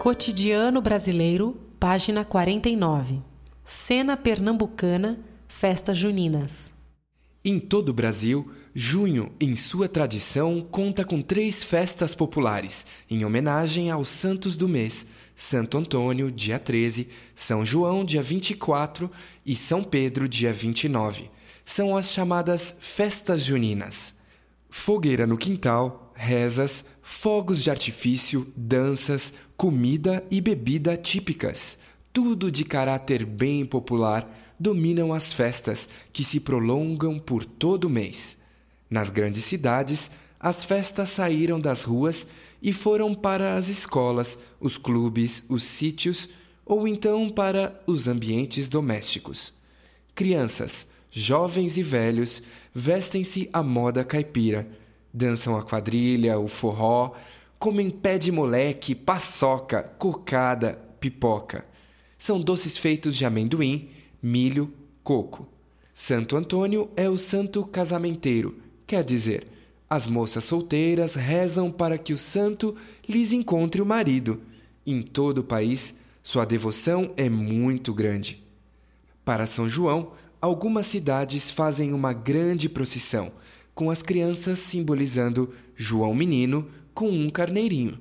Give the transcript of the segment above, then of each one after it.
Cotidiano Brasileiro, página 49. Cena Pernambucana, Festas Juninas. Em todo o Brasil, junho, em sua tradição, conta com três festas populares, em homenagem aos santos do mês: Santo Antônio, dia 13, São João, dia 24 e São Pedro, dia 29. São as chamadas Festas Juninas. Fogueira no quintal, rezas, fogos de artifício, danças, comida e bebida típicas, tudo de caráter bem popular dominam as festas que se prolongam por todo o mês. Nas grandes cidades, as festas saíram das ruas e foram para as escolas, os clubes, os sítios ou então para os ambientes domésticos. Crianças, jovens e velhos vestem-se à moda caipira, dançam a quadrilha, o forró, comem pé de moleque, paçoca, cocada, pipoca. São doces feitos de amendoim, milho, coco. Santo Antônio é o santo casamenteiro, quer dizer, as moças solteiras rezam para que o santo lhes encontre o marido. Em todo o país, sua devoção é muito grande. Para São João, algumas cidades fazem uma grande procissão, com as crianças simbolizando João Menino com um carneirinho.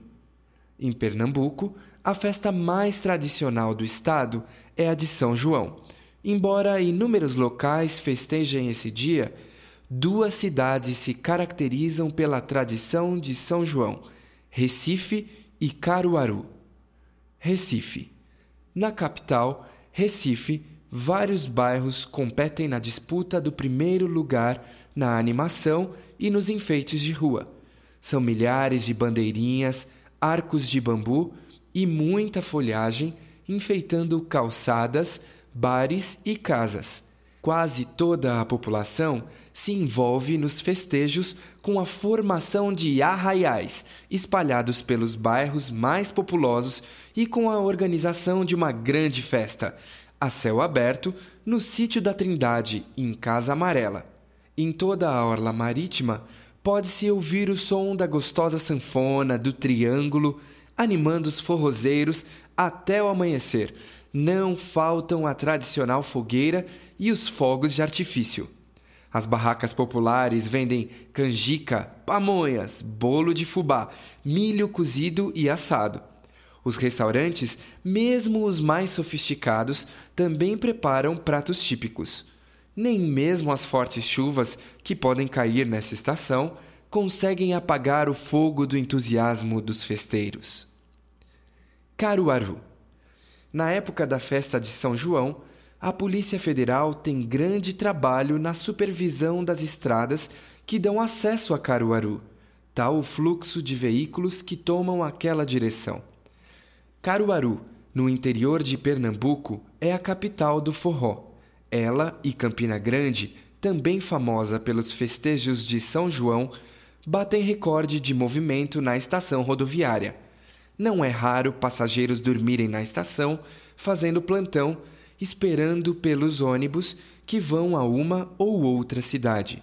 Em Pernambuco, a festa mais tradicional do estado é a de São João Embora inúmeros locais festejem esse dia, duas cidades se caracterizam pela tradição de São João: Recife e Caruaru. Recife. Na capital, Recife, vários bairros competem na disputa do primeiro lugar na animação e nos enfeites de rua. São milhares de bandeirinhas, arcos de bambu e muita folhagem enfeitando calçadas bares e casas. Quase toda a população se envolve nos festejos com a formação de arraiais espalhados pelos bairros mais populosos e com a organização de uma grande festa, a céu aberto, no sítio da Trindade, em Casa Amarela. Em toda a orla marítima, pode-se ouvir o som da gostosa sanfona do triângulo, animando os forrozeiros até o amanhecer não faltam a tradicional fogueira e os fogos de artifício. As barracas populares vendem canjica, pamonhas, bolo de fubá, milho cozido e assado. Os restaurantes, mesmo os mais sofisticados, também preparam pratos típicos. Nem mesmo as fortes chuvas que podem cair nessa estação conseguem apagar o fogo do entusiasmo dos festeiros. Caruaru na época da festa de São João, a Polícia Federal tem grande trabalho na supervisão das estradas que dão acesso a Caruaru, tal o fluxo de veículos que tomam aquela direção. Caruaru, no interior de Pernambuco, é a capital do forró. Ela e Campina Grande, também famosa pelos festejos de São João, batem recorde de movimento na estação rodoviária não é raro passageiros dormirem na estação, fazendo plantão, esperando pelos ônibus que vão a uma ou outra cidade.